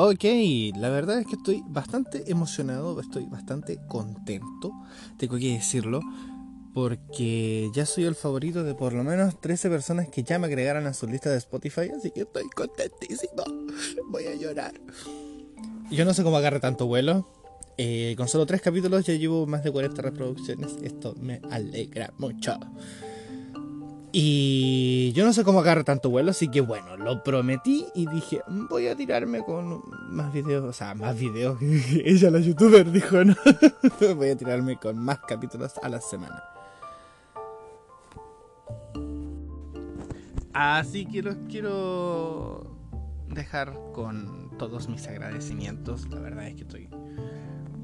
Ok, la verdad es que estoy bastante emocionado, estoy bastante contento, tengo que decirlo, porque ya soy el favorito de por lo menos 13 personas que ya me agregaron a su lista de Spotify, así que estoy contentísimo, voy a llorar. Yo no sé cómo agarre tanto vuelo, eh, con solo 3 capítulos ya llevo más de 40 reproducciones, esto me alegra mucho. Y yo no sé cómo agarrar tanto vuelo, así que bueno, lo prometí y dije, voy a tirarme con más videos, o sea, más videos. Ella, la youtuber, dijo, no, voy a tirarme con más capítulos a la semana. Así que los quiero dejar con todos mis agradecimientos. La verdad es que estoy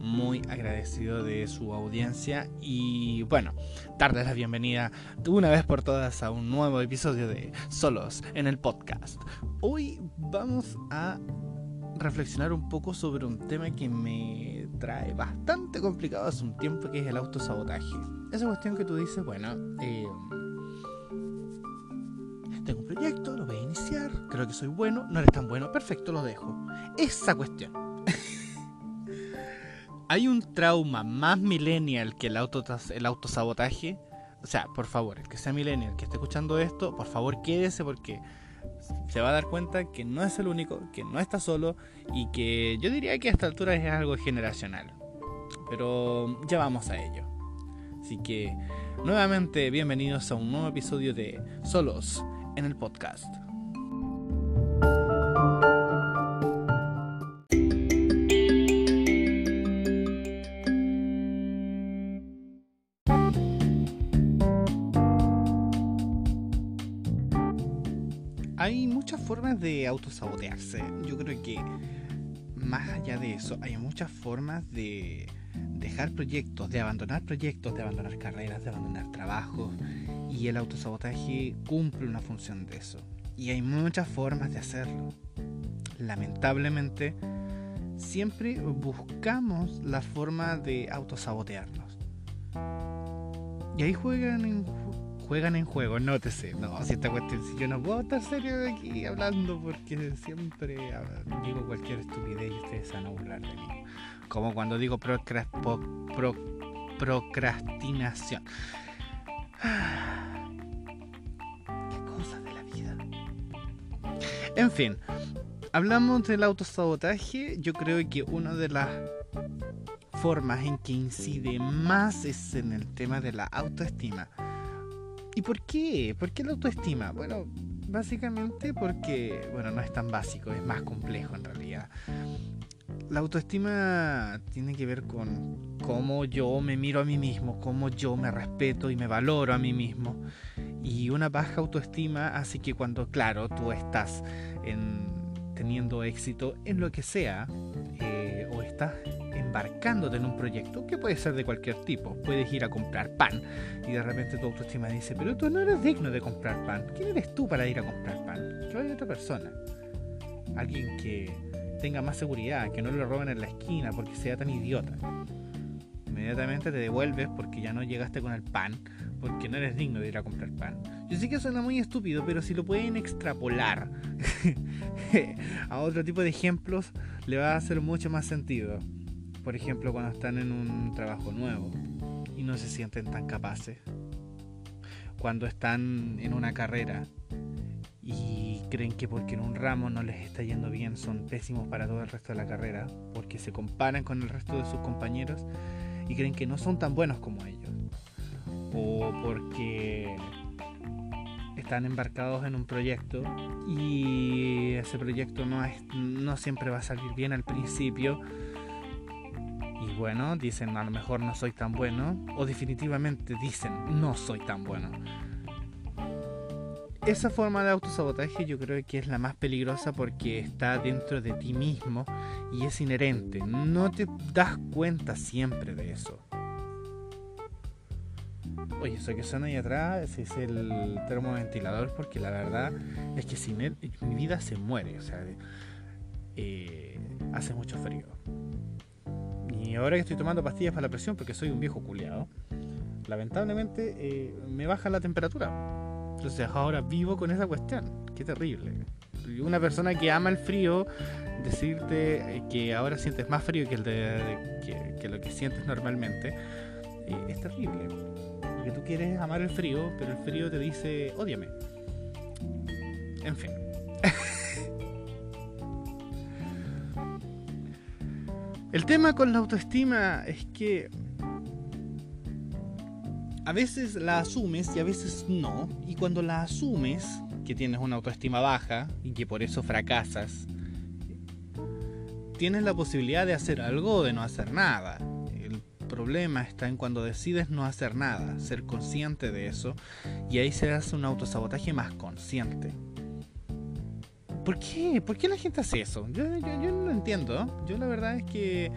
muy agradecido de su audiencia y bueno, darles la bienvenida una vez por todas a un nuevo episodio de Solos en el podcast. Hoy vamos a reflexionar un poco sobre un tema que me trae bastante complicado hace un tiempo que es el autosabotaje. Esa cuestión que tú dices, bueno, eh, tengo un proyecto, lo voy a iniciar, creo que soy bueno, no eres tan bueno, perfecto, lo dejo. Esa cuestión hay un trauma más millennial que el, auto, el autosabotaje. O sea, por favor, el que sea millennial, que esté escuchando esto, por favor quédese porque se va a dar cuenta que no es el único, que no está solo y que yo diría que a esta altura es algo generacional. Pero ya vamos a ello. Así que, nuevamente, bienvenidos a un nuevo episodio de Solos en el podcast. Autosabotearse. Yo creo que más allá de eso, hay muchas formas de dejar proyectos, de abandonar proyectos, de abandonar carreras, de abandonar trabajos. Y el autosabotaje cumple una función de eso. Y hay muchas formas de hacerlo. Lamentablemente, siempre buscamos la forma de autosabotearnos. Y ahí juegan en juegan en juego, nótese. No, si esta cuestión, si yo no puedo estar serio de aquí hablando porque siempre digo cualquier estupidez y ustedes van a burlar de mí. Como cuando digo procrastinación. Qué cosas de la vida. En fin, hablamos del autosabotaje. Yo creo que una de las formas en que incide más es en el tema de la autoestima ¿Y por qué? ¿Por qué la autoestima? Bueno, básicamente porque, bueno, no es tan básico, es más complejo en realidad. La autoestima tiene que ver con cómo yo me miro a mí mismo, cómo yo me respeto y me valoro a mí mismo. Y una baja autoestima hace que cuando, claro, tú estás en, teniendo éxito en lo que sea, eh, o estás embarcándote en un proyecto que puede ser de cualquier tipo. Puedes ir a comprar pan y de repente tu autoestima dice, pero tú no eres digno de comprar pan. ¿Quién eres tú para ir a comprar pan? Que vaya otra persona. Alguien que tenga más seguridad, que no lo roben en la esquina porque sea tan idiota. Inmediatamente te devuelves porque ya no llegaste con el pan, porque no eres digno de ir a comprar pan. Yo sé que suena muy estúpido, pero si lo pueden extrapolar a otro tipo de ejemplos, le va a hacer mucho más sentido por ejemplo, cuando están en un trabajo nuevo y no se sienten tan capaces. Cuando están en una carrera y creen que porque en un ramo no les está yendo bien son pésimos para todo el resto de la carrera, porque se comparan con el resto de sus compañeros y creen que no son tan buenos como ellos. O porque están embarcados en un proyecto y ese proyecto no, es, no siempre va a salir bien al principio bueno, dicen a lo mejor no soy tan bueno, o definitivamente dicen no soy tan bueno. Esa forma de autosabotaje yo creo que es la más peligrosa porque está dentro de ti mismo y es inherente. No te das cuenta siempre de eso. Oye, eso que suena ahí atrás es el termoventilador porque la verdad es que sin él mi vida se muere. O sea, eh, hace mucho frío. Y ahora que estoy tomando pastillas para la presión porque soy un viejo culeado, lamentablemente eh, me baja la temperatura. Entonces ahora vivo con esa cuestión. Qué terrible. Una persona que ama el frío, decirte que ahora sientes más frío que, el de, que, lo que sientes normalmente, eh, es terrible. Porque tú quieres amar el frío, pero el frío te dice, ódiame. En fin. El tema con la autoestima es que a veces la asumes y a veces no. Y cuando la asumes, que tienes una autoestima baja y que por eso fracasas, tienes la posibilidad de hacer algo o de no hacer nada. El problema está en cuando decides no hacer nada, ser consciente de eso, y ahí se hace un autosabotaje más consciente. ¿Por qué? ¿Por qué la gente hace eso? Yo, yo no lo entiendo. Yo la verdad es que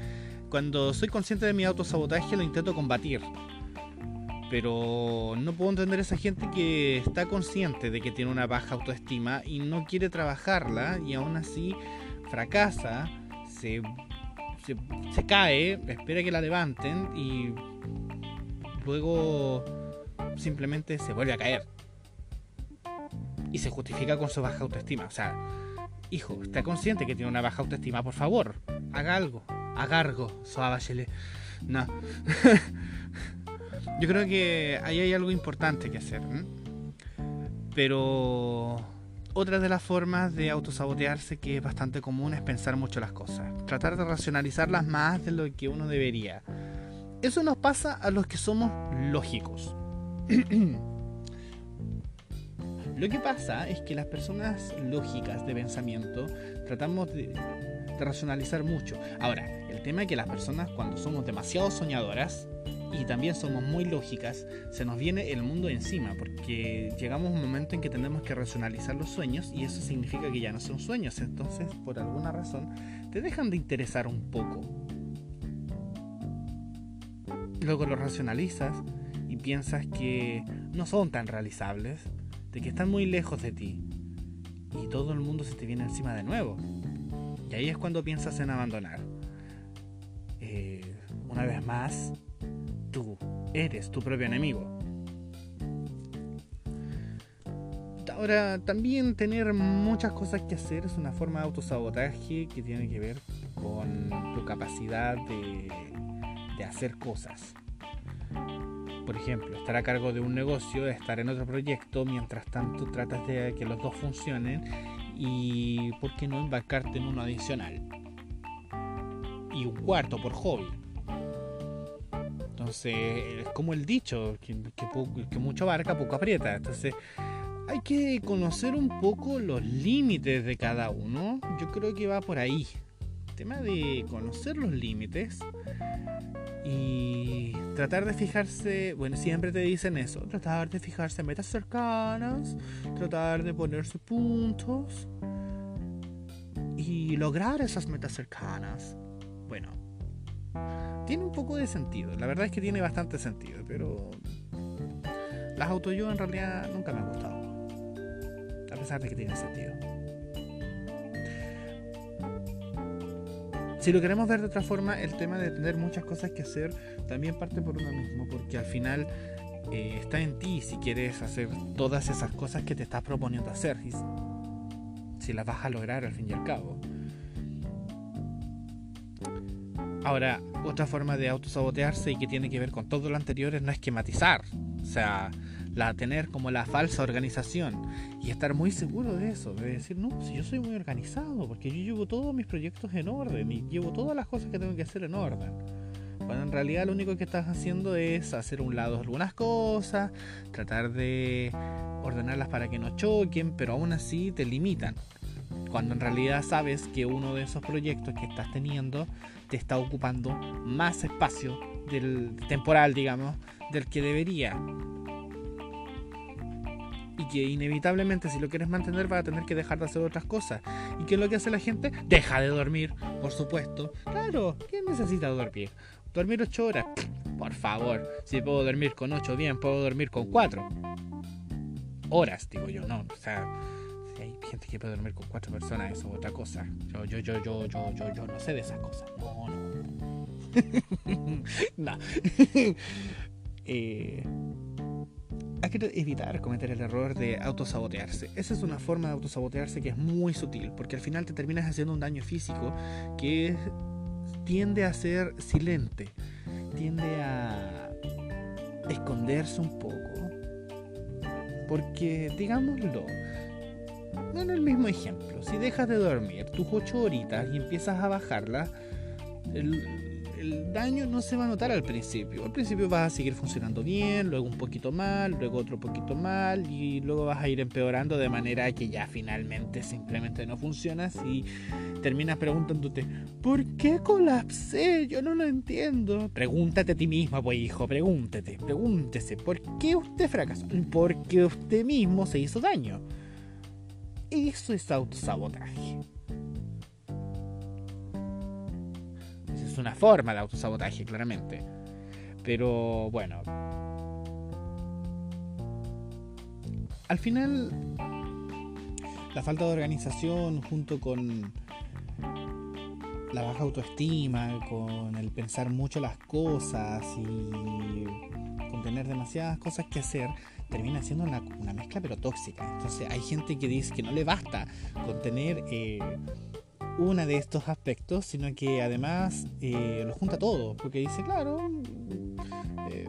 cuando soy consciente de mi autosabotaje lo intento combatir pero no puedo entender a esa gente que está consciente de que tiene una baja autoestima y no quiere trabajarla y aún así fracasa, se, se, cae, espera que la levanten y luego simplemente se vuelve a caer. Y se justifica con su baja autoestima. O sea, hijo, está consciente que tiene una baja autoestima, por favor, haga algo. Haga algo, suave, No. Yo creo que ahí hay algo importante que hacer. Pero otra de las formas de autosabotearse que es bastante común es pensar mucho las cosas. Tratar de racionalizarlas más de lo que uno debería. Eso nos pasa a los que somos lógicos. Lo que pasa es que las personas lógicas de pensamiento tratamos de, racionalizar mucho. Ahora, el tema es que las personas cuando somos demasiado soñadoras y también somos muy lógicas, se nos viene el mundo encima, porque llegamos a un momento en que tenemos que racionalizar los sueños y eso significa que ya no son sueños, entonces por alguna razón te dejan de interesar un poco. Luego lo racionalizas y piensas que no son tan realizables, de que están muy lejos de ti y todo el mundo se te viene encima de nuevo. Y ahí es cuando piensas en abandonar. Eh, una vez más, tú eres tu propio enemigo. Ahora, también tener muchas cosas que hacer es una forma de autosabotaje que tiene que ver con tu capacidad de, de hacer cosas. Por ejemplo, estar a cargo de un negocio, estar en otro proyecto, mientras tanto tratas de que los dos funcionen y, ¿por qué no embarcarte en uno adicional? Y un cuarto por hobby entonces, es como el dicho, que, que, mucho abarca, poco aprieta. Entonces, hay que conocer un poco los límites de cada uno. Yo creo que va por ahí. El tema de conocer los límites y tratar de fijarse, bueno, siempre te dicen eso, tratar de fijarse en metas cercanas, tratar de ponerse puntos y lograr esas metas cercanas. Bueno, tiene un poco de sentido. La verdad es que tiene bastante sentido, pero las autoayuda en realidad nunca me han gustado. A pesar de que tienen sentido. Si lo queremos ver de otra forma, el tema de tener muchas cosas que hacer también parte por uno mismo, porque al final eh, está en ti si quieres hacer todas esas cosas que te estás proponiendo hacer, si las vas a lograr al fin y al cabo. Ahora, otra forma de autosabotearse y que tiene que ver con todo lo anterior es no esquematizar. O sea, la tener como la falsa organización y estar muy seguro de eso, de decir, no, si yo soy muy organizado, porque yo llevo todos mis proyectos en orden y llevo todas las cosas que tengo que hacer en orden. Cuando en realidad lo único que estás haciendo es hacer un lado algunas cosas, tratar de ordenarlas para que no choquen, pero aún así te limitan. Cuando en realidad sabes que uno de esos proyectos que estás teniendo te está ocupando más espacio del temporal, digamos, del que debería. Que inevitablemente si lo quieres mantener vas a tener que dejar de hacer otras cosas. ¿Y qué es lo que hace la gente? Deja de dormir, por supuesto. Claro, ¿quién necesita dormir? Dormir 8 horas. Por favor, si puedo dormir con 8 bien, puedo dormir con 4 horas, digo yo, no. O sea, gente que puede dormir con cuatro personas, eso es otra cosa. Yo, yo, yo, yo, yo, yo, yo no sé de esas cosas. No, no. no. eh, hay que evitar cometer el error de autosabotearse. Esa es una forma de autosabotearse que es muy sutil, porque al final te terminas haciendo un daño físico que tiende a ser silente, tiende a esconderse un poco. Porque, digámoslo, bueno, el mismo ejemplo, si dejas de dormir tus 8 horitas y empiezas a bajarlas, el, el daño no se va a notar al principio. Al principio vas a seguir funcionando bien, luego un poquito mal, luego otro poquito mal y luego vas a ir empeorando de manera que ya finalmente simplemente no funciona y terminas preguntándote, ¿por qué colapsé? Yo no lo entiendo. Pregúntate a ti mismo, pues hijo, pregúntate, pregúntese, ¿por qué usted fracasó? Porque usted mismo se hizo daño. Eso es autosabotaje. Una forma de autosabotaje, claramente. Pero bueno. Al final, la falta de organización junto con la baja autoestima, con el pensar mucho las cosas y con tener demasiadas cosas que hacer, termina siendo una, mezcla pero tóxica. Entonces hay gente que dice que no le basta con tener eh, una de estos aspectos, sino que además eh, lo junta todo, porque dice, claro, eh,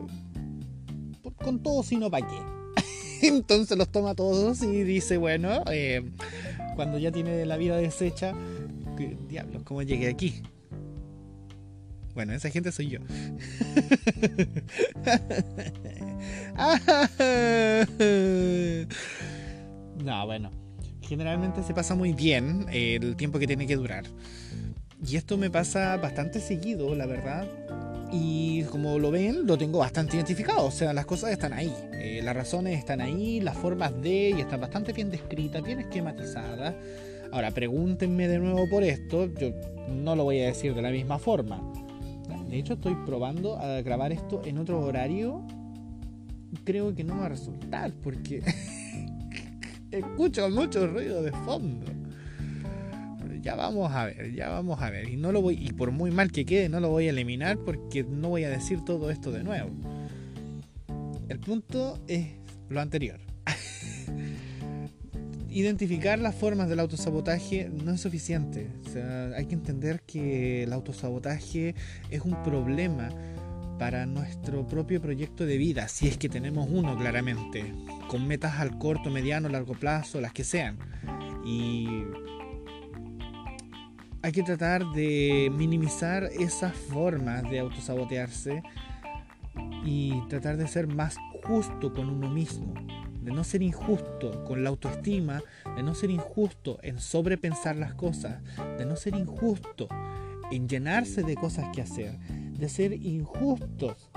con todo sino para qué. Entonces los toma todos y dice, bueno, eh, cuando ya tiene la vida deshecha, diablos, ¿cómo llegué aquí? Bueno, esa gente soy yo. no, bueno generalmente se pasa muy bien el tiempo que tiene que durar. Y esto me pasa bastante seguido, la verdad. Y como lo ven, lo tengo bastante identificado. O sea, las cosas están ahí. Eh, las razones están ahí, las formas de, y están bastante bien descritas, bien esquematizadas. Ahora, pregúntenme de nuevo por esto. Yo no lo voy a decir de la misma forma. De hecho, estoy probando a grabar esto en otro horario. Creo que no va a resultar porque escucho mucho ruido de fondo. ya vamos a ver, ya vamos a ver. Y no lo voy, y por muy mal que quede, no lo voy a eliminar porque no voy a decir todo esto de nuevo. El punto es lo anterior. Identificar las formas del autosabotaje no es suficiente. hay que entender que el autosabotaje es un problema para nuestro propio proyecto de vida, si es que tenemos uno claramente, con metas al corto, mediano, largo plazo, las que sean. Y hay que tratar de minimizar esas formas de autosabotearse y tratar de ser más justo con uno mismo, de no ser injusto con la autoestima, de no ser injusto en sobrepensar las cosas, de no ser injusto en llenarse de cosas que hacer, de ser injustos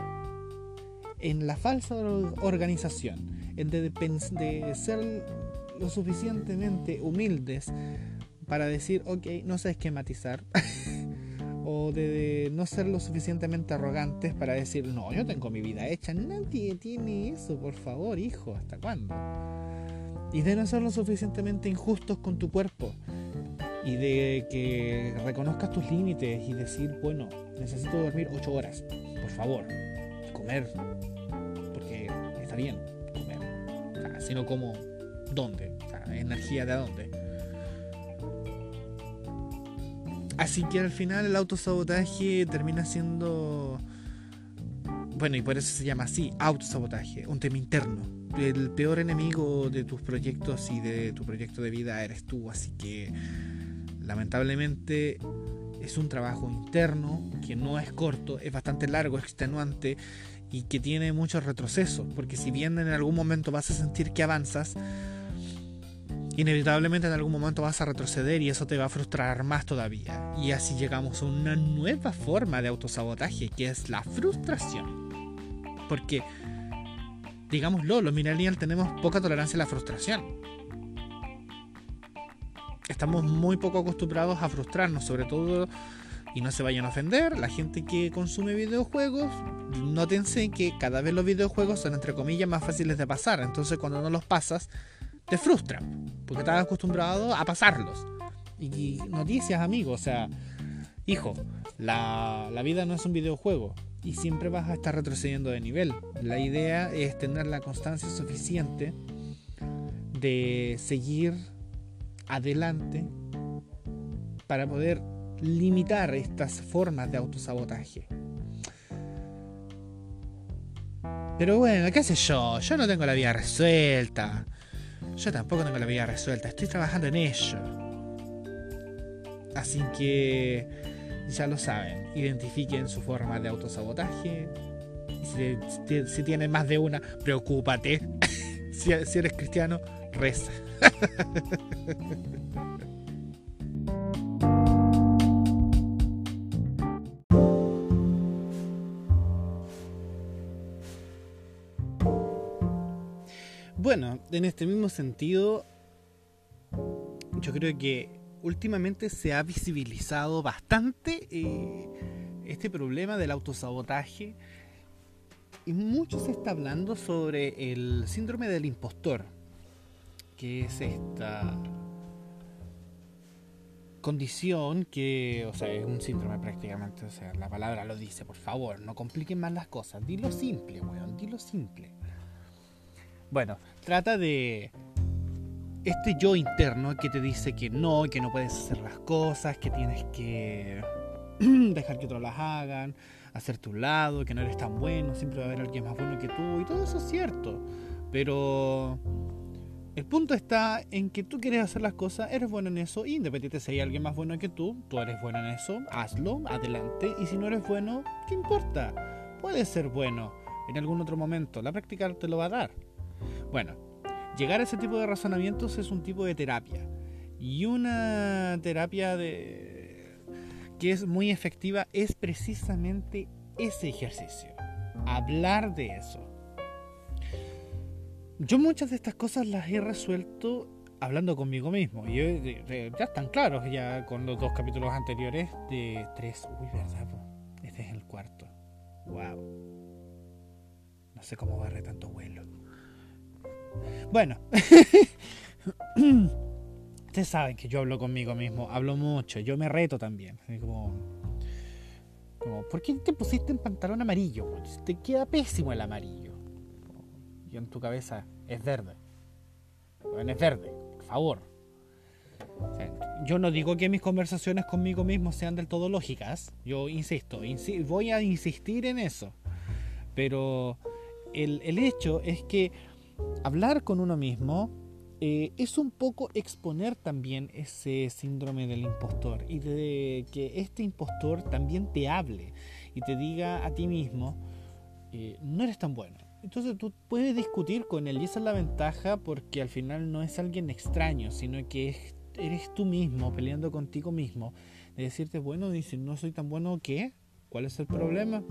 en la falsa organización, en de, de ser lo suficientemente humildes para decir, ok, no sé esquematizar, o de, no ser lo suficientemente arrogantes para decir, no, yo tengo mi vida hecha, nadie tiene eso, por favor, hijo, ¿hasta cuándo? Y de no ser lo suficientemente injustos con tu cuerpo, y de que reconozcas tus límites y decir, bueno, necesito dormir 8 horas, por favor, comer, porque está bien comer, sino como dónde, energía de dónde. Así que al final el autosabotaje termina siendo, bueno, y por eso se llama así, autosabotaje, un tema interno. El peor enemigo de tus proyectos y de tu proyecto de vida eres tú, así que lamentablemente es un trabajo interno que no es corto, es bastante largo, extenuante y que tiene muchos retrocesos, porque si bien en algún momento vas a sentir que avanzas, inevitablemente en algún momento vas a retroceder y eso te va a frustrar más todavía. Y así llegamos a una nueva forma de autosabotaje, que es la frustración. Porque, digámoslo, los millennials tenemos poca tolerancia a la frustración estamos muy poco acostumbrados a frustrarnos, sobre todo, y no se vayan a ofender, la gente que consume videojuegos, nótense que cada vez los videojuegos son entre comillas más fáciles de pasar, entonces cuando no los pasas, te frustran, porque estás acostumbrado a pasarlos. Y noticias, amigos, o sea, hijo, la, la vida no es un videojuego. y siempre vas a estar retrocediendo de nivel. La idea es tener la constancia suficiente de seguir adelante para poder limitar estas formas de autosabotaje. Pero bueno, qué sé yo, yo no tengo la vida resuelta. Yo tampoco tengo la vida resuelta, estoy trabajando en ello. Así que ya lo saben, identifiquen su forma de autosabotaje. Si, si, más de una, preocúpate. si eres cristiano, reza. Bueno, en este mismo sentido, yo creo que últimamente se ha visibilizado bastante eh, este problema del autosabotaje y mucho se está hablando sobre el síndrome del impostor, que es esta condición que, o sea, es un síndrome prácticamente, o sea, la palabra lo dice, por favor, no compliquen más las cosas, dilo simple, weón, dilo simple. Bueno, trata de este yo interno que te dice que no, que no puedes hacer las cosas, que tienes que dejar que otros las hagan, hacerte un lado, que no eres tan bueno, siempre va a haber alguien más bueno que tú, y todo eso es cierto. Pero el punto está en que tú quieres hacer las cosas, eres bueno en eso, independientemente si hay alguien más bueno que tú, tú eres bueno en eso, hazlo, adelante, y si no eres bueno, ¿qué importa? Puedes ser bueno en algún otro momento, la práctica te lo va a dar. Bueno, llegar a ese tipo de razonamientos es un tipo de terapia. Y una terapia de... que es muy efectiva es precisamente ese ejercicio. Hablar de eso. Yo muchas de estas cosas las he resuelto hablando conmigo mismo. Y ya están claros ya con los dos capítulos anteriores de tres. Uy, verdad, este es el cuarto. Wow. No sé cómo barre tanto vuelo. Bueno, ustedes saben que yo hablo conmigo mismo, hablo mucho, yo me reto también. Como ¿por qué te pusiste en pantalón amarillo? Te queda pésimo el amarillo. Y en tu cabeza es verde. Bueno, es verde, por favor. yo no digo que mis conversaciones conmigo mismo sean del todo lógicas. Yo insisto, voy a insistir en eso. Pero el, el hecho es que hablar con uno mismo eh, es un poco exponer también ese síndrome del impostor y de que este impostor también te hable y te diga a ti mismo, eh, no eres tan bueno. Entonces tú puedes discutir con él y esa es la ventaja porque al final no es alguien extraño, sino que eres tú mismo peleando contigo mismo. De decirte, bueno, dice, no soy tan bueno, ¿qué? ¿Cuál es el problema?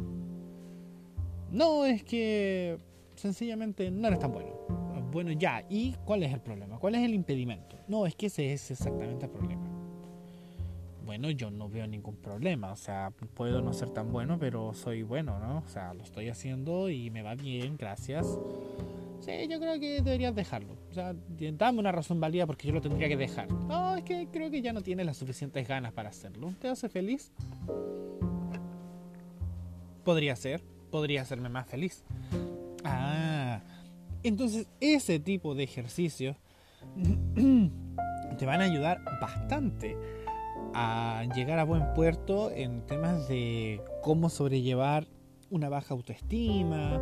No, es que sencillamente no eres tan bueno. Bueno, ya, ¿y cuál es el problema? ¿Cuál es el impedimento? No, es que ese es exactamente el problema. Bueno, yo no veo ningún problema, o sea, puedo no ser tan bueno, pero soy bueno, ¿no? O sea, lo estoy haciendo y me va bien, gracias. Sí, yo creo que deberías dejarlo. O sea, dame una razón válida porque yo lo tendría que dejar. No, es que creo que ya no tienes las suficientes ganas para hacerlo. ¿Te hace feliz? Podría ser, podría hacerme más feliz. Ah, entonces ese tipo de ejercicios te van a ayudar bastante a llegar a buen puerto en temas de cómo sobrellevar una baja autoestima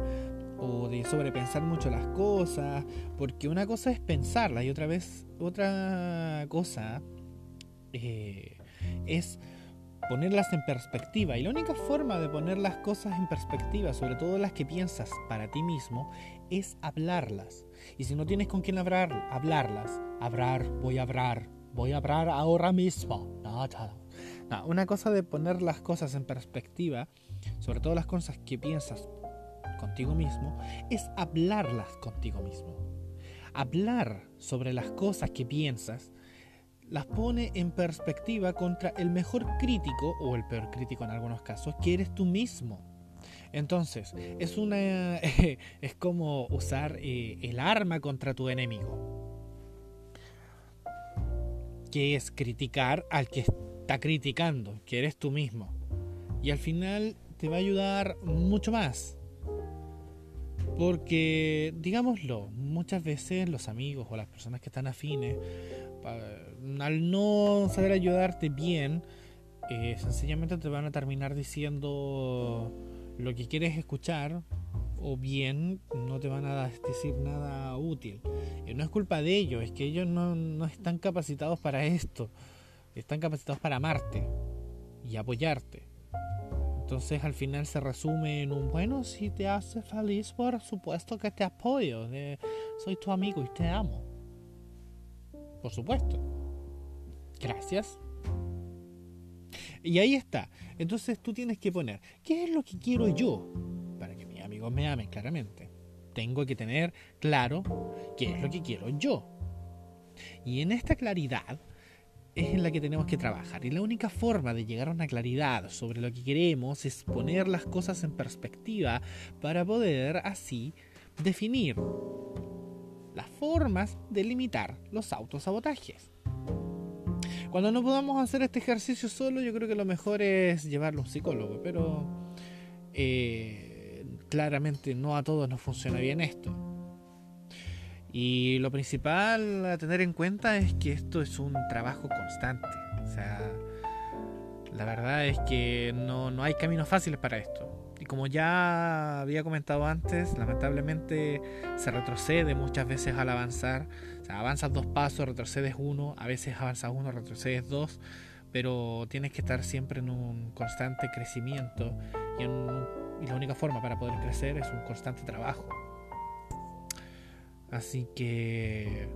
o de sobrepensar mucho las cosas, porque una cosa es pensarla y otra vez otra cosa eh, es ponerlas en perspectiva. Y la única forma de poner las cosas en perspectiva, sobre todo las que piensas para ti mismo, es hablarlas. Y si no tienes con quién hablar, hablarlas, hablar, voy a hablar, voy a hablar ahora mismo. una cosa de poner las cosas en perspectiva, sobre todo las cosas que piensas contigo mismo, es hablarlas contigo mismo. Hablar sobre las cosas que piensas las pone en perspectiva contra el mejor crítico, o el peor crítico en algunos casos, que eres tú mismo. Entonces, es una es como usar eh, el arma contra tu enemigo. Que es criticar al que está criticando, que eres tú mismo. Y al final te va a ayudar mucho más. Porque, digámoslo, muchas veces los amigos o las personas que están afines, al no saber ayudarte bien, eh, sencillamente te van a terminar diciendo lo que quieres escuchar o bien no te van a decir nada útil. Y no es culpa de ellos, es que ellos no, no están capacitados para esto. Están capacitados para amarte y apoyarte. Entonces al final se resume en un bueno, si te hace feliz, por supuesto que te apoyo. soy tu amigo y te amo. Por supuesto. Gracias. Y ahí está. Entonces tú tienes que poner, ¿qué es lo que quiero yo? Amigos me amen claramente. Tengo que tener claro qué es lo que quiero yo. Y en esta claridad es en la que tenemos que trabajar. Y la única forma de llegar a una claridad sobre lo que queremos es poner las cosas en perspectiva para poder así definir las formas de limitar los autosabotajes. Cuando no podamos hacer este ejercicio solo, yo creo que lo mejor es llevarlo a un psicólogo, pero eh, claramente no a todos nos funciona bien esto. Y lo principal a tener en cuenta es que esto es un trabajo constante. O sea, la verdad es que no, no hay caminos fáciles para esto. Y como ya había comentado antes, lamentablemente se retrocede muchas veces al avanzar. O sea, avanzas dos pasos, retrocedes uno, a veces avanzas uno, retrocedes dos, pero tienes que estar siempre en un constante crecimiento y, y la única forma para poder crecer es un constante trabajo. Así que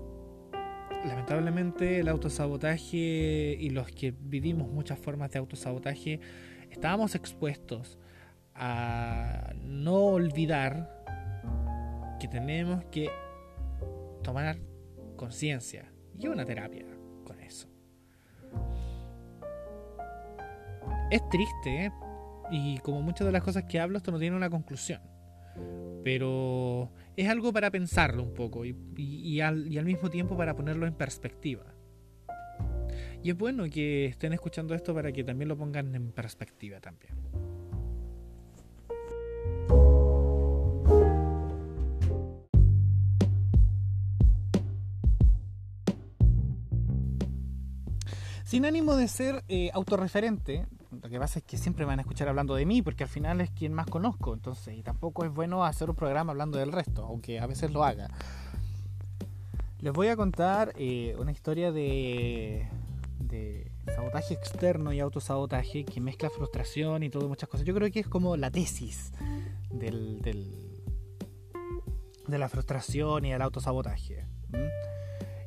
lamentablemente el autosabotaje y los que vivimos muchas formas de autosabotaje estábamos expuestos a no olvidar que tenemos que tomar conciencia y una terapia con eso. Es triste, ¿eh? Y como muchas de las cosas que hablo, esto no tiene una conclusión. Pero es algo para pensarlo un poco y, al, mismo tiempo para ponerlo en perspectiva. Y es bueno que estén escuchando esto para que también lo pongan en perspectiva también. Sin ánimo de ser eh, autorreferente, lo que pasa es que siempre van a escuchar hablando de mí, porque al final es quien más conozco, entonces, y tampoco es bueno hacer un programa hablando del resto, aunque a veces lo haga. Les voy a contar eh, una historia de, sabotaje externo y autosabotaje que mezcla frustración y todo, muchas cosas. Yo creo que es como la tesis del, de la frustración y del autosabotaje.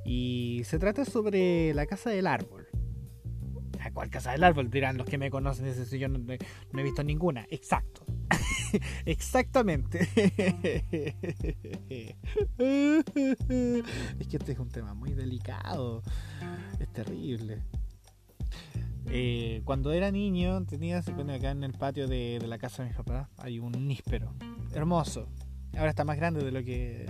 Y se trata sobre la casa del árbol. ¿Cuál casa del árbol? Dirán los que me conocen, si yo no, he visto ninguna. Exacto. Exactamente. es que este es un tema muy delicado. Es terrible. Eh, cuando era niño, tenía, bueno, acá en el patio de, la casa de mis papás, hay un níspero. Hermoso. Ahora está más grande de lo que.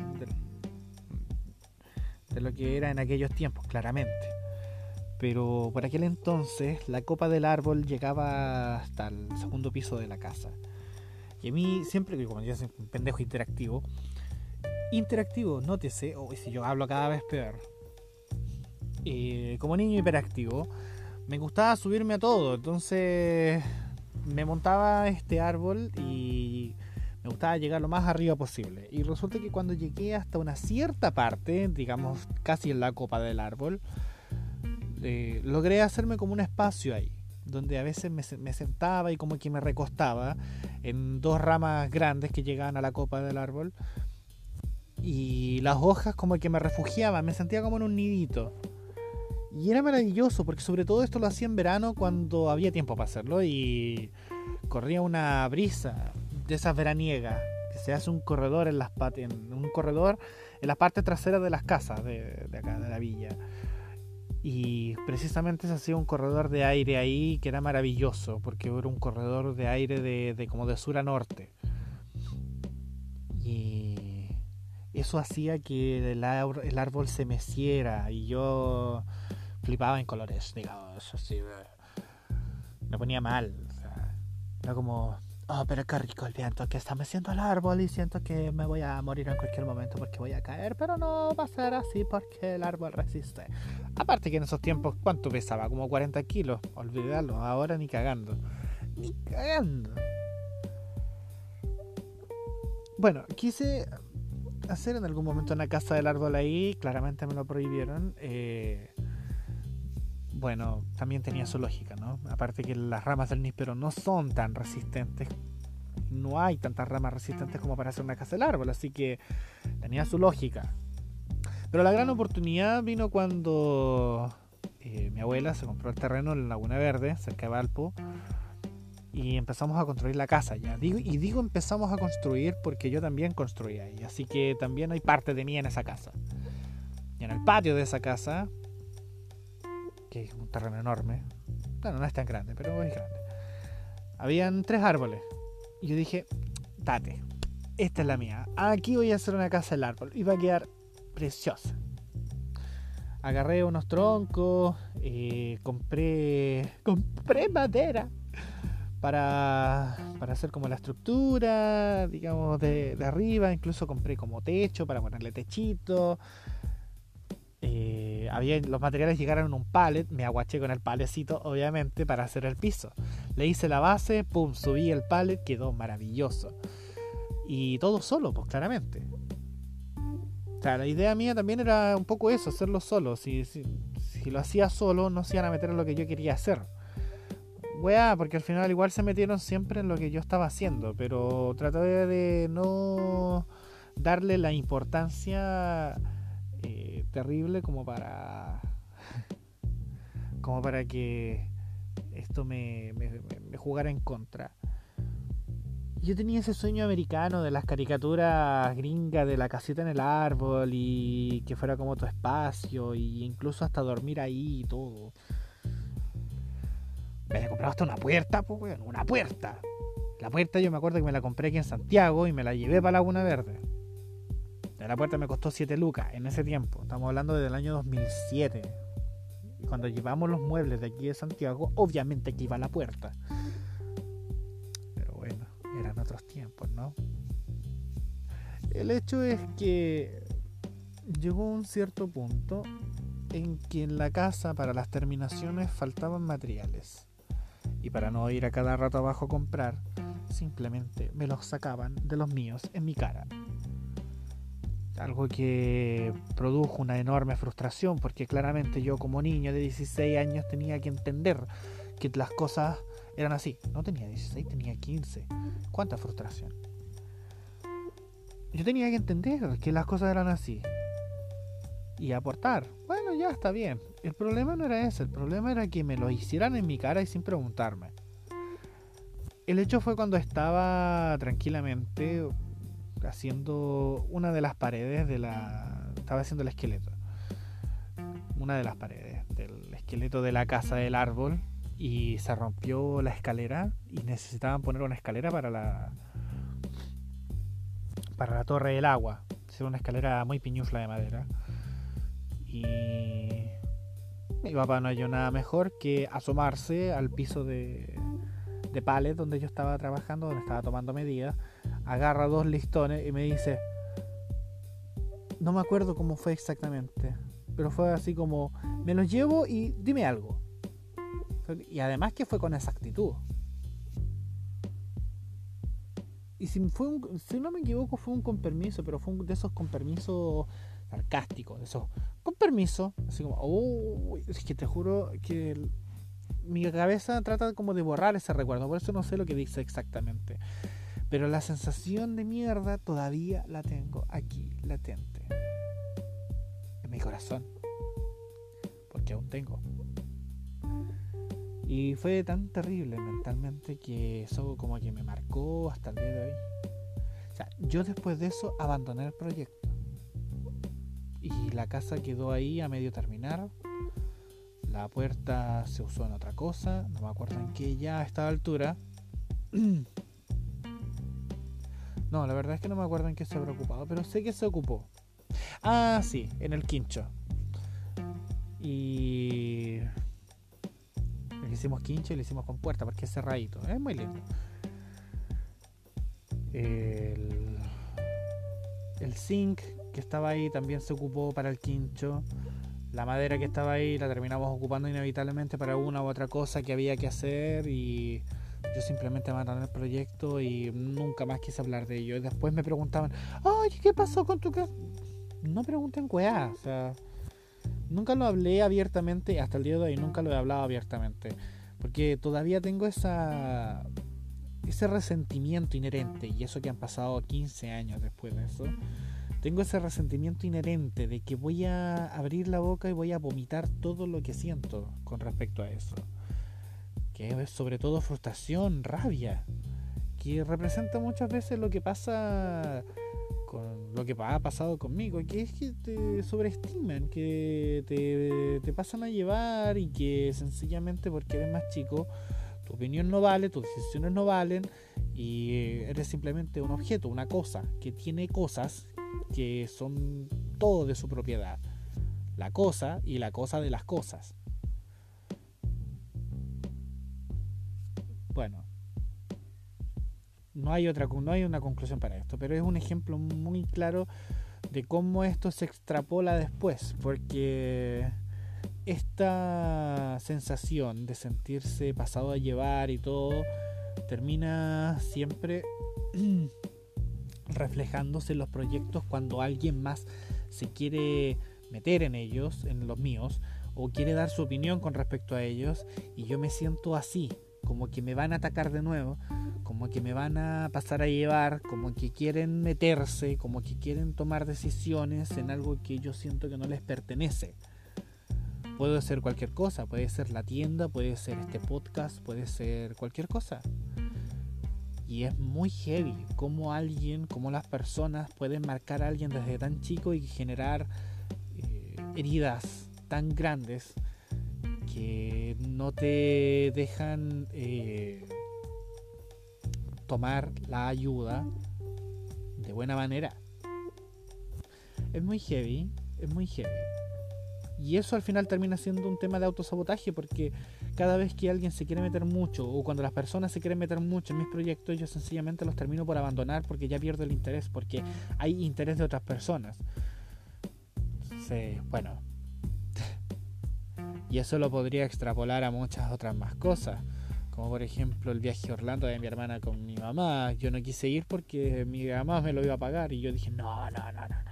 de lo que era en aquellos tiempos, claramente pero por aquel entonces la copa del árbol llegaba hasta el segundo piso de la casa. Y a mí siempre, como yo soy un pendejo interactivo, interactivo, nótese, o si yo hablo cada vez peor, eh, como niño hiperactivo, me gustaba subirme a todo, entonces me montaba este árbol y me gustaba llegar lo más arriba posible. Y resulta que cuando llegué hasta una cierta parte, digamos casi en la copa del árbol, eh, logré hacerme como un espacio ahí, donde a veces me, sentaba y como que me recostaba en dos ramas grandes que llegaban a la copa del árbol. Y las hojas como que me refugiaban, me sentía como en un nidito. Y era maravilloso, porque sobre todo esto lo hacía en verano cuando había tiempo para hacerlo y corría una brisa de esas veraniegas, que se hace un corredor en las en un corredor en la parte trasera de las casas de, de acá, de la villa. Y precisamente se hacía un corredor de aire ahí que era maravilloso, porque era un corredor de aire de, como de sur a norte. Y eso hacía que el, el árbol se meciera y yo flipaba en colores, digamos, así. Me ponía mal. era como oh, pero qué rico el viento que está meciendo el árbol y siento que me voy a morir en cualquier momento porque voy a caer, pero no va a ser así porque el árbol resiste. Aparte que en esos tiempos, ¿cuánto pesaba? Como 40 kilos, olvidarlo, ahora ni cagando. Ni cagando. Bueno, quise hacer en algún momento una casa del árbol ahí, claramente me lo prohibieron. Eh, bueno, también tenía su lógica, ¿no? Aparte que las ramas del níspero no son tan resistentes, no hay tantas ramas resistentes como para hacer una casa del árbol, así que tenía su lógica. Pero la gran oportunidad vino cuando eh, mi abuela se compró el terreno en Laguna Verde, cerca de Valpo, y empezamos a construir la casa ya. Digo, y digo empezamos a construir porque yo también construí ahí, así que también hay parte de mí en esa casa. Y en el patio de esa casa, que es un terreno enorme, bueno, no es tan grande, pero es grande, habían tres árboles. Y yo dije, date, esta es la mía. Aquí voy a hacer una casa del árbol y va a quedar preciosa. Agarré unos troncos, eh, compré, compré madera para, para hacer como la estructura, digamos, de, arriba. Incluso compré como techo para ponerle techito. Eh, los materiales llegaron en un pallet, me aguaché con el palecito, obviamente, para hacer el piso. Le hice la base, pum, subí el pallet, quedó maravilloso. Y todo solo, pues claramente. O sea, la idea mía también era un poco eso, hacerlo solo. Si, si, si lo hacía solo, no se iban a meter en lo que yo quería hacer weá, porque al final igual se metieron siempre en lo que yo estaba haciendo, pero traté de no darle la importancia eh, terrible como para como para que esto me, jugara en contra. Yo tenía ese sueño americano de las caricaturas gringas de la casita en el árbol y que fuera como tu espacio e incluso hasta dormir ahí y todo. Me había comprado hasta una puerta, pues, una puerta. La puerta yo me acuerdo que me la compré aquí en Santiago y me la llevé para Laguna Verde. La puerta me costó 7 lucas en ese tiempo. Estamos hablando del año 2007. Y cuando llevamos los muebles de aquí de Santiago, obviamente aquí iba la puerta. Pero bueno, eran otros tiempos, ¿no? El hecho es que llegó un cierto punto en que en la casa para las terminaciones faltaban materiales. Y para no ir a cada rato abajo a comprar, simplemente me los sacaban de los míos en mi cara. Algo que produjo una enorme frustración porque claramente yo como niño de 16 años tenía que entender que las cosas eran así. No tenía 16, tenía 15. ¿Cuánta frustración? Yo tenía que entender que las cosas eran así. Y aportar. Bueno, ya está bien. El problema no era ese, el problema era que me lo hicieran en mi cara y sin preguntarme. El hecho fue cuando estaba tranquilamente haciendo una de las paredes de la... Estaba haciendo el esqueleto. Una de las paredes del esqueleto de la casa del árbol y se rompió la escalera y necesitaban poner una escalera para la para la torre del agua. Es una escalera muy piñufla de madera. Y mi papá no halló nada mejor que asomarse al piso de, de palet donde yo estaba trabajando, donde estaba tomando medidas, agarra dos listones y me dice, no me acuerdo cómo fue exactamente, pero fue así como, me los llevo y dime algo. Y además que fue con exactitud. Y si, fue si no me equivoco fue un con permiso, pero fue un de esos con permiso sarcásticos, de esos con permiso, así como, oh, es que te juro que mi cabeza trata como de borrar ese recuerdo, por eso no sé lo que dice exactamente. Pero la sensación de mierda todavía la tengo aquí, latente. En mi corazón. Porque aún tengo. Y fue tan terrible mentalmente que eso como que me marcó hasta el día de hoy. O sea, yo después de eso abandoné el proyecto y la casa quedó ahí a medio terminar. La puerta se usó en otra cosa, no me acuerdo en qué ya a esta altura. No, la verdad es que no me acuerdo en qué se habrá ocupado, pero sé que se ocupó. Ah, sí, en el quincho. Y le hicimos quincho y le hicimos con puerta porque es cerradito. Es muy lindo. El, el zinc que estaba ahí también se ocupó para el quincho. La madera que estaba ahí la terminamos ocupando inevitablemente para una u otra cosa que había que hacer y yo simplemente abandoné el proyecto y nunca más quise hablar de ello. Y después me preguntaban, ay, ¿qué pasó con tu casa? No pregunten weá, o sea, nunca lo hablé abiertamente, hasta el día de hoy nunca lo he hablado abiertamente, porque todavía tengo esa ese resentimiento inherente y eso que han pasado 15 años después de eso. Tengo ese resentimiento inherente de que voy a abrir la boca y voy a vomitar todo lo que siento con respecto a eso que es sobre todo frustración, rabia, que representa muchas veces lo que pasa con lo que ha pasado conmigo, que es que te sobreestiman, que te, te pasan a llevar y que sencillamente porque eres más chico, tu opinión no vale, tus decisiones no valen y eres simplemente un objeto, una cosa, que tiene cosas que son todo de su propiedad. La cosa y la cosa de las cosas. Bueno, no hay otra no hay una conclusión para esto, pero es un ejemplo muy claro de cómo esto se extrapola después, porque esta sensación de sentirse pasado a llevar y todo termina siempre reflejándose en los proyectos cuando alguien más se quiere meter en ellos, en los míos, o quiere dar su opinión con respecto a ellos, y yo me siento así, como que me van a atacar de nuevo, como que me van a pasar a llevar, como que quieren meterse, como que quieren tomar decisiones en algo que yo siento que no les pertenece. Puede ser cualquier cosa, puede ser la tienda, puede ser este podcast, puede ser cualquier cosa. Y es muy heavy cómo alguien, cómo las personas pueden marcar a alguien desde tan chico y generar eh, heridas tan grandes que no te dejan eh, tomar la ayuda de buena manera. Es muy heavy, es muy heavy. Y eso al final termina siendo un tema de autosabotaje porque cada vez que alguien se quiere meter mucho o cuando las personas se quieren meter mucho en mis proyectos, yo sencillamente los termino por abandonar porque ya pierdo el interés, porque hay interés de otras personas. bueno, y eso lo podría extrapolar a muchas otras más cosas. Como por ejemplo el viaje a Orlando de mi hermana con mi mamá. Yo no quise ir porque mi mamá me lo iba a pagar. Y yo dije, no, no, no, no, no.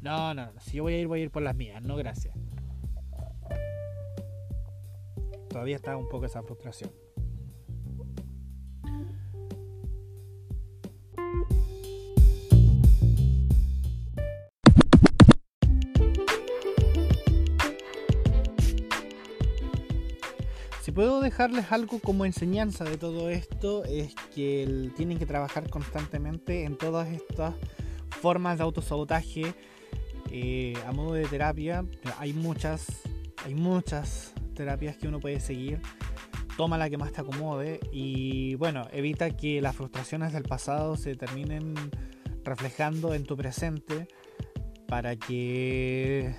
No, no, no. Si yo voy a ir, voy a ir por las mías. No, gracias. Todavía está un poco esa frustración. Puedo dejarles algo como enseñanza de todo esto es que tienen que trabajar constantemente en todas estas formas de autosabotaje eh, a modo de terapia. Hay muchas, hay muchas terapias que uno puede seguir. Toma la que más te acomode y bueno, evita que las frustraciones del pasado se terminen reflejando en tu presente para que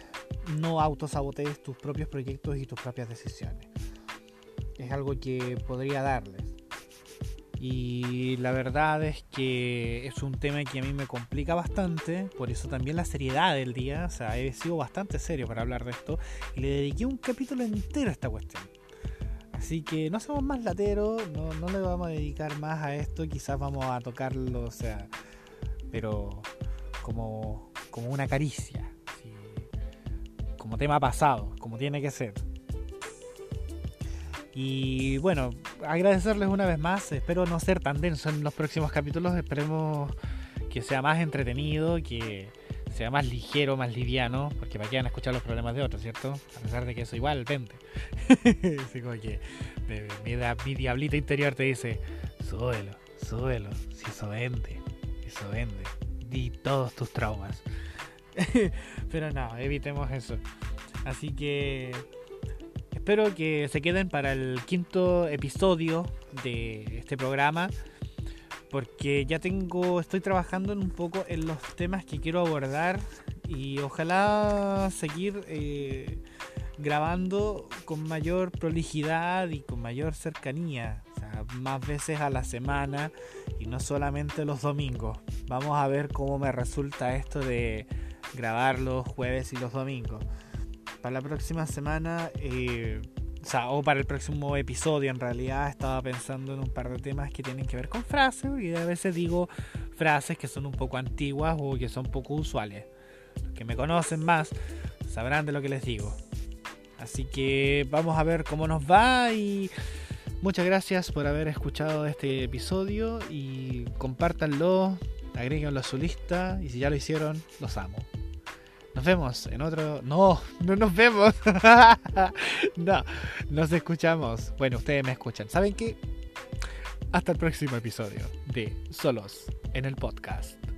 no autosabotees tus propios proyectos y tus propias decisiones es algo que podría darles. Y la verdad es que es un tema que a mí me complica bastante, por eso también la seriedad del día, o sea, he sido bastante serio para hablar de esto y le dediqué un capítulo entero a esta cuestión. Así que no somos más lateros, no, no le vamos a dedicar más a esto, quizás vamos a tocarlo, o sea, pero como, como una caricia, como tema pasado, como tiene que ser. Y bueno, agradecerles una vez más. Espero no ser tan denso en los próximos capítulos. Esperemos que sea más entretenido, que sea más ligero, más liviano, porque para que van a escuchar los problemas de otros, ¿cierto? A pesar de que eso igual vende. Así como que mi, diablito interior te dice, súbelo, súbelo, si eso vende, eso vende. Di todos tus traumas. Pero no, evitemos eso. Así que espero que se queden para el quinto episodio de este programa. Porque ya tengo, estoy trabajando un poco en los temas que quiero abordar. Y ojalá seguir eh, grabando con mayor prolijidad y con mayor cercanía. más veces a la semana y no solamente los domingos. Vamos a ver cómo me resulta esto de grabar los jueves y los domingos. Para la próxima semana, eh, o o para el próximo episodio en realidad estaba pensando en un par de temas que tienen que ver con frases y a veces digo frases que son un poco antiguas o que son poco usuales. Los que me conocen más sabrán de lo que les digo. Así que vamos a ver cómo nos va y muchas gracias por haber escuchado este episodio y compártanlo, agréguenlo a su lista y si ya lo hicieron, los amo. Nos vemos en otro... No, no nos vemos. no, nos escuchamos. Bueno, ustedes me escuchan. ¿Saben qué? Hasta el próximo episodio de Solos en el podcast.